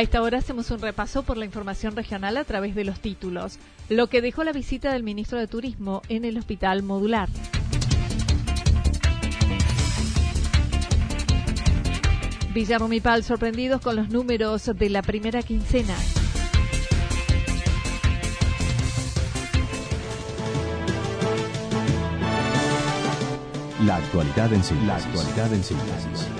A esta hora hacemos un repaso por la información regional a través de los títulos, lo que dejó la visita del ministro de Turismo en el Hospital Modular. Villa Rumipal sorprendidos con los números de la primera quincena. La actualidad en síntesis. La actualidad en síntesis.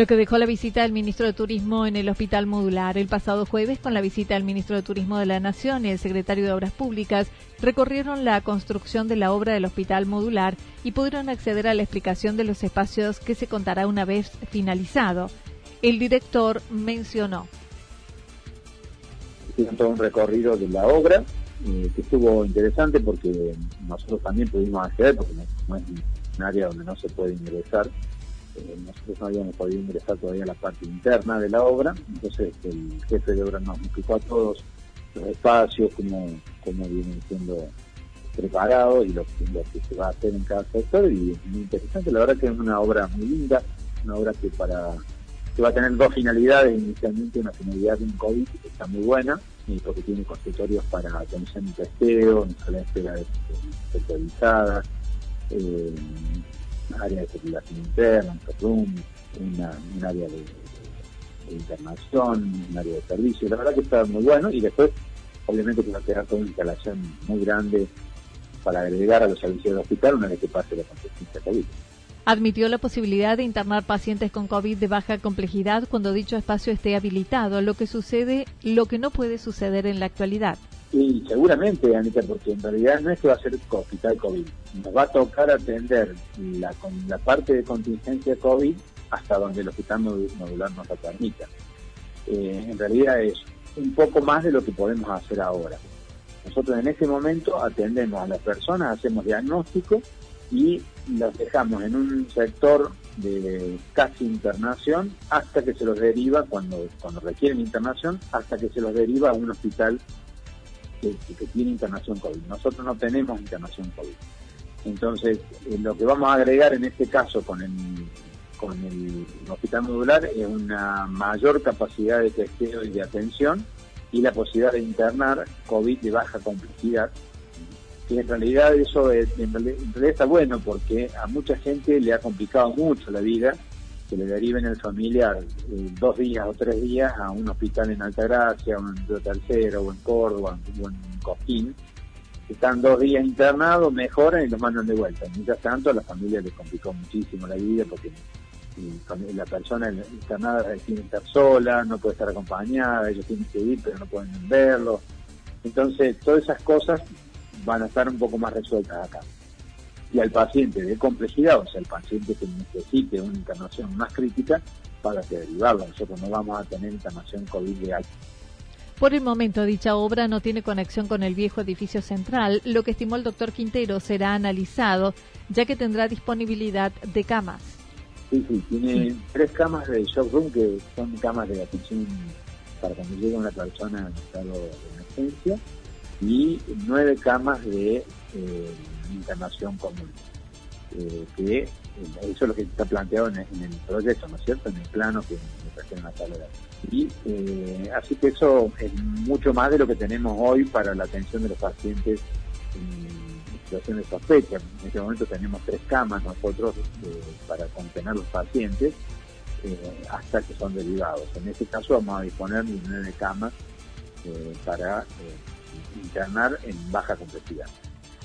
Lo que dejó la visita del ministro de Turismo en el Hospital Modular el pasado jueves con la visita del ministro de Turismo de la Nación y el secretario de Obras Públicas recorrieron la construcción de la obra del Hospital Modular y pudieron acceder a la explicación de los espacios que se contará una vez finalizado. El director mencionó. Hicieron un recorrido de la obra eh, que estuvo interesante porque nosotros también pudimos acceder porque no es un área donde no se puede ingresar eh, nosotros no habíamos podido ingresar todavía a la parte interna de la obra, entonces el jefe de obra nos explicó a todos los espacios, cómo, cómo vienen siendo preparados y lo, que se va a hacer en cada sector y es muy interesante, la verdad que es una obra muy linda, una obra que para que va a tener dos finalidades, inicialmente una finalidad de un COVID que está muy buena, porque tiene consultorios para atención y testeo, sala de espera especializadas, eh, área de circulación interna, un una, un área de, internación, un área de servicio. La verdad que está muy bueno y después, obviamente, que va a quedar toda una instalación muy grande para agregar a los servicios del hospital una vez que pase la contingencia COVID. Admitió la posibilidad de internar pacientes con COVID de baja complejidad cuando dicho espacio esté habilitado, lo que sucede, lo que no puede suceder en la actualidad. Y seguramente, Anita, porque en realidad no es que va a ser hospital COVID. Nos va a tocar atender la, la parte de contingencia COVID hasta donde el hospital modular nos lo permita. Eh, en realidad es un poco más de lo que podemos hacer ahora. Nosotros en ese momento atendemos a las personas, hacemos diagnóstico y los dejamos en un sector de casi internación hasta que se los deriva, cuando, cuando requieren internación, hasta que se los deriva a un hospital que, tiene internación COVID. Nosotros no tenemos internación COVID. Entonces, eh, lo que vamos a agregar en este caso con el, con el hospital modular es una mayor capacidad de testeo y de atención y la posibilidad de internar COVID de baja complejidad. Y en realidad eso en realidad está bueno porque a mucha gente le ha complicado mucho la vida que le deriven el familiar eh, dos días o tres días a un hospital en Altagracia, o en Río Tercero, o en Córdoba, o en Coquín. Están dos días internados, mejoran y los mandan de vuelta. Mientras tanto, a la familia les complicó muchísimo la vida porque la persona internada tiene que estar sola, no puede estar acompañada, ellos tienen que ir pero no pueden verlo. Entonces, todas esas cosas van a estar un poco más resueltas acá y al paciente de complejidad, o sea, el paciente que necesite una internación más crítica, para que derivarlo. Nosotros no vamos a tener internación COVID alta. Por el momento, dicha obra no tiene conexión con el viejo edificio central, lo que estimó el doctor Quintero será analizado, ya que tendrá disponibilidad de camas. Sí, sí, tiene tres camas de shock room que son camas de atención para cuando llega una persona en estado de emergencia y nueve camas de eh, internación común. Eh, que eh, eso es lo que está planteado en, el proyecto, ¿no es cierto? En el plano que trajeron la sala Y así que eso es mucho más de lo que tenemos hoy para la atención de los pacientes en situaciones de sospecha. En este momento tenemos tres camas nosotros para contener los pacientes hasta que son derivados. En este caso vamos a disponer de nueve camas para internar en baja complejidad.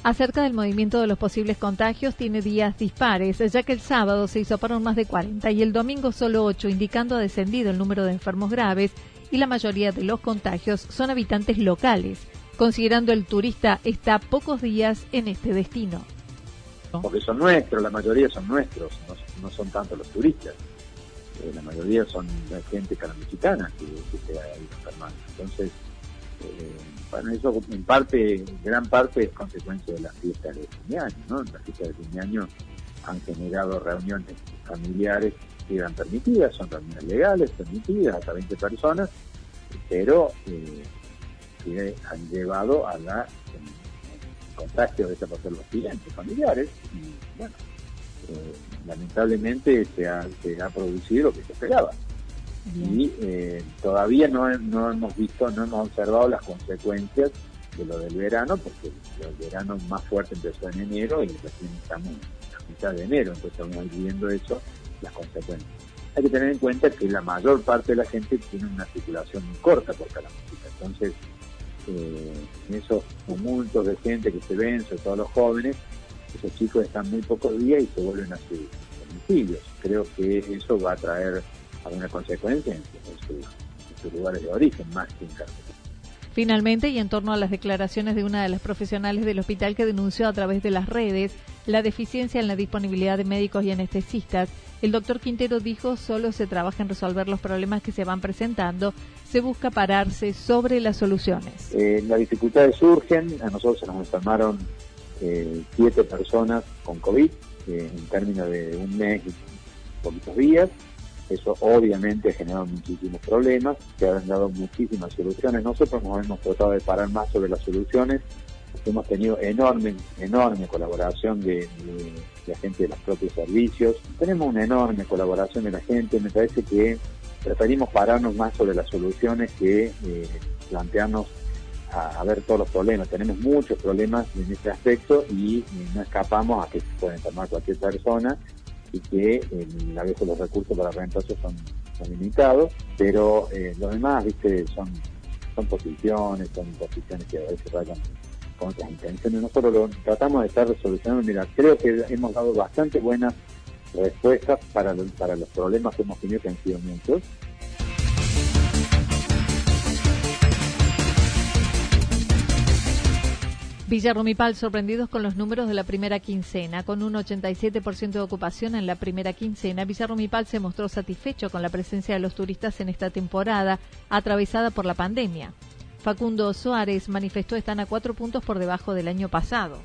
Acerca del movimiento de los posibles contagios, tiene días dispares, ya que el sábado se hizo para más de 40 y el domingo solo 8, indicando ha descendido el número de enfermos graves y la mayoría de los contagios son habitantes locales, considerando el turista está pocos días en este destino. Porque son nuestros, la mayoría son nuestros, no, son tanto los turistas. Eh, la mayoría son gente caramechitana que, que se ha ido enfermando. Entonces, eh, bueno, eso en parte, gran parte es consecuencia de las fiestas de fin ¿no? Las fiestas de fin han generado reuniones familiares que eran permitidas, son reuniones legales, permitidas, hasta 20 personas, pero eh, que han llevado a la contagio de esa por los clientes familiares y bueno, eh, lamentablemente se ha, se ha producido lo que se esperaba y eh, todavía no, hemos visto, no hemos observado las consecuencias de lo del verano, porque el verano más fuerte empezó en enero y recién estamos la mitad de enero, entonces estamos viendo eso, las consecuencias. Hay que tener en cuenta que la mayor parte de la gente tiene una circulación muy corta por cada música, entonces eh, en esos tumultos de gente que se ven, sobre todo los jóvenes, esos chicos están muy pocos días y se vuelven a sus domicilios. Creo que eso va a traer alguna consecuencia en, sus lugares de origen, más que en Finalmente, y en torno a las declaraciones de una de las profesionales del hospital que denunció a través de las redes la deficiencia en la disponibilidad de médicos y anestesistas, el doctor Quintero dijo solo se trabaja en resolver los problemas que se van presentando, se busca pararse sobre las soluciones. Eh, las dificultades surgen, a nosotros se nos enfermaron eh, siete personas con COVID eh, en términos de un mes y poquitos días. Eso obviamente ha generado muchísimos problemas, se han dado muchísimas soluciones. Nosotros nos hemos tratado de parar más sobre las soluciones. Hemos tenido enorme, enorme colaboración de, la gente de los propios servicios. Tenemos una enorme colaboración de la gente. Me parece que preferimos pararnos más sobre las soluciones que eh, plantearnos a, ver todos los problemas. Tenemos muchos problemas en este aspecto y, no escapamos a que se pueden tomar cualquier persona y que eh, a veces los recursos para reemplazo son, limitados, pero eh, los demás, viste, son, son posiciones, son posiciones que a veces vayan con otras intenciones. Nosotros lo, tratamos de estar resolucionando, mira, creo que hemos dado bastante buenas respuestas para, para los problemas que hemos tenido, que han sido muchos, Villa Rumipal sorprendidos con los números de la primera quincena. Con un 87% de ocupación en la primera quincena, Villa Rumipal se mostró satisfecho con la presencia de los turistas en esta temporada atravesada por la pandemia. Facundo Suárez manifestó están a cuatro puntos por debajo del año pasado.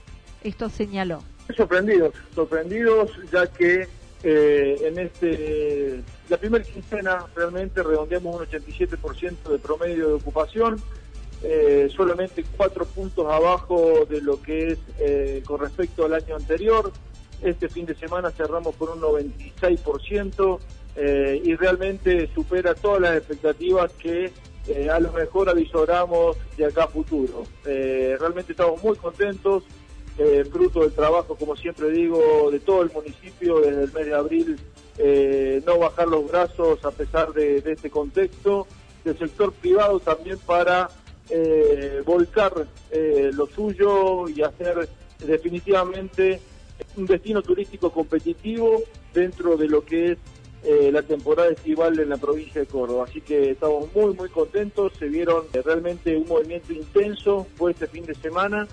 Esto señaló. Sorprendidos, sorprendidos ya que eh, en este la primera quincena realmente redondeamos un 87% de promedio de ocupación eh, solamente cuatro puntos abajo de lo que es eh, con respecto al año anterior. Este fin de semana cerramos por un 96% eh, y realmente supera todas las expectativas que a lo mejor avisoramos de acá a futuro. realmente estamos muy contentos, fruto del trabajo, como siempre digo, de todo el municipio desde el mes de abril, no bajar los brazos a pesar de este contexto, del sector privado también para eh, volcar eh, lo suyo y hacer definitivamente un destino turístico competitivo dentro de lo que es eh, la temporada estival en la provincia de Córdoba. Así que estamos muy, muy contentos. Se vieron eh, realmente un movimiento intenso fue este fin de semana.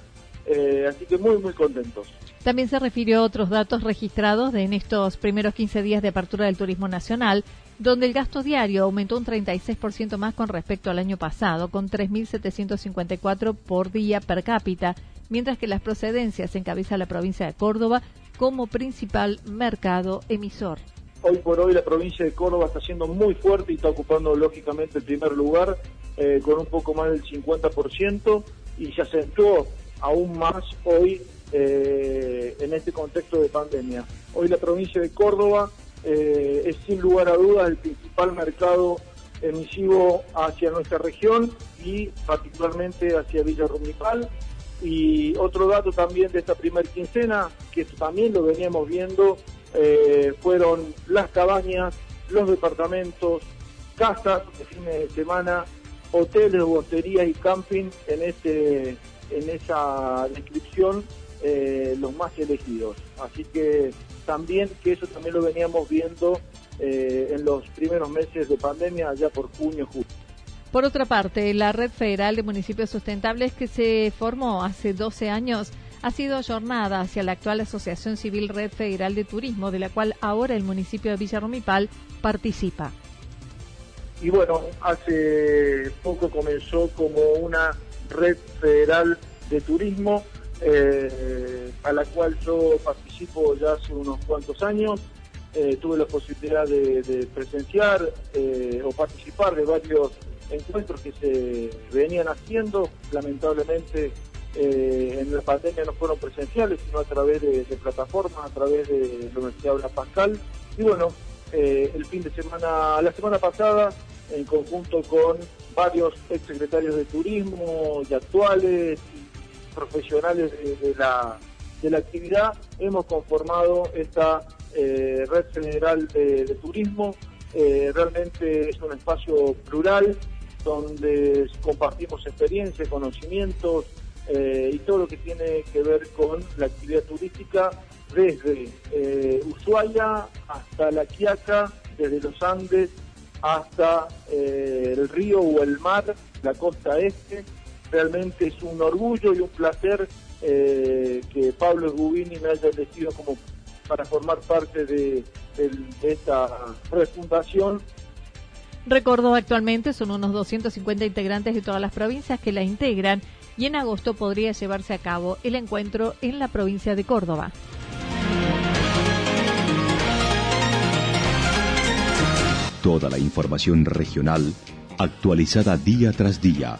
así que muy, muy contentos. También se refirió a otros datos registrados en estos primeros 15 días de apertura del turismo nacional, donde el gasto diario aumentó un 36% más con respecto al año pasado, con 3.754 por día per cápita, mientras que las procedencias encabeza la provincia de Córdoba como principal mercado emisor. Hoy por hoy la provincia de Córdoba está siendo muy fuerte y está ocupando lógicamente el primer lugar eh, con un poco más del 50% y se acentuó aún más hoy eh, en este contexto de pandemia. Hoy la provincia de Córdoba eh, es sin lugar a dudas el principal mercado emisivo hacia nuestra región y particularmente hacia Villa Rumipal. Y otro dato también de esta primera quincena, que también lo veníamos viendo, eh, fueron las cabañas, los departamentos, casas de fines de semana, hoteles, bosterías y camping en este en esa descripción eh, los más elegidos. Así que también que eso también lo veníamos viendo eh, en los primeros meses de pandemia, allá por junio, julio. Por otra parte, la Red Federal de Municipios Sustentables que se formó hace 12 años ha sido jornada hacia la actual Asociación Civil Red Federal de Turismo, de la cual ahora el municipio de Villarromipal participa. Y bueno, hace poco comenzó como una red federal de turismo eh, a la cual yo participo ya hace unos cuantos años. Eh, tuve la posibilidad de, presenciar eh, o participar de varios encuentros que se venían haciendo. Lamentablemente en la pandemia no fueron presenciales, sino a través de, plataformas, a través de la Universidad Blas Pascal. Y bueno, el fin de semana, la semana pasada, en conjunto con varios exsecretarios de turismo y actuales profesionales de, la, de la actividad, hemos conformado esta eh, red federal de, turismo. Eh, realmente es un espacio plural donde compartimos experiencias, conocimientos eh, y todo lo que tiene que ver con la actividad turística desde Ushuaia hasta La Quiaca, desde los Andes hasta el río o el mar, la costa este, realmente es un orgullo y un placer eh, que Pablo Gubini me haya elegido como para formar parte de, esta refundación. Recordó actualmente son unos 250 integrantes de todas las provincias que la integran y en agosto podría llevarse a cabo el encuentro en la provincia de Córdoba. Toda la información regional actualizada día tras día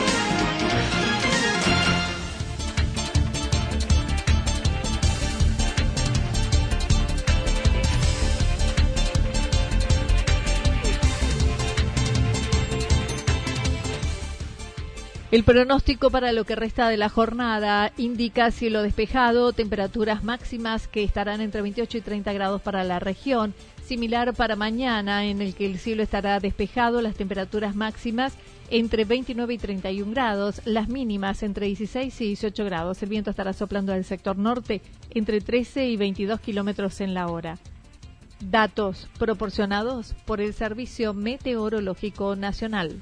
El pronóstico para lo que resta de la jornada indica cielo despejado, temperaturas máximas que estarán entre 28 y 30 grados para la región, similar para mañana en el que el cielo estará despejado, las temperaturas máximas entre 29 y 31 grados, las mínimas entre 16 y 18 grados. El viento estará soplando del sector norte entre 13 y 22 kilómetros en la hora. Datos proporcionados por el Servicio Meteorológico Nacional.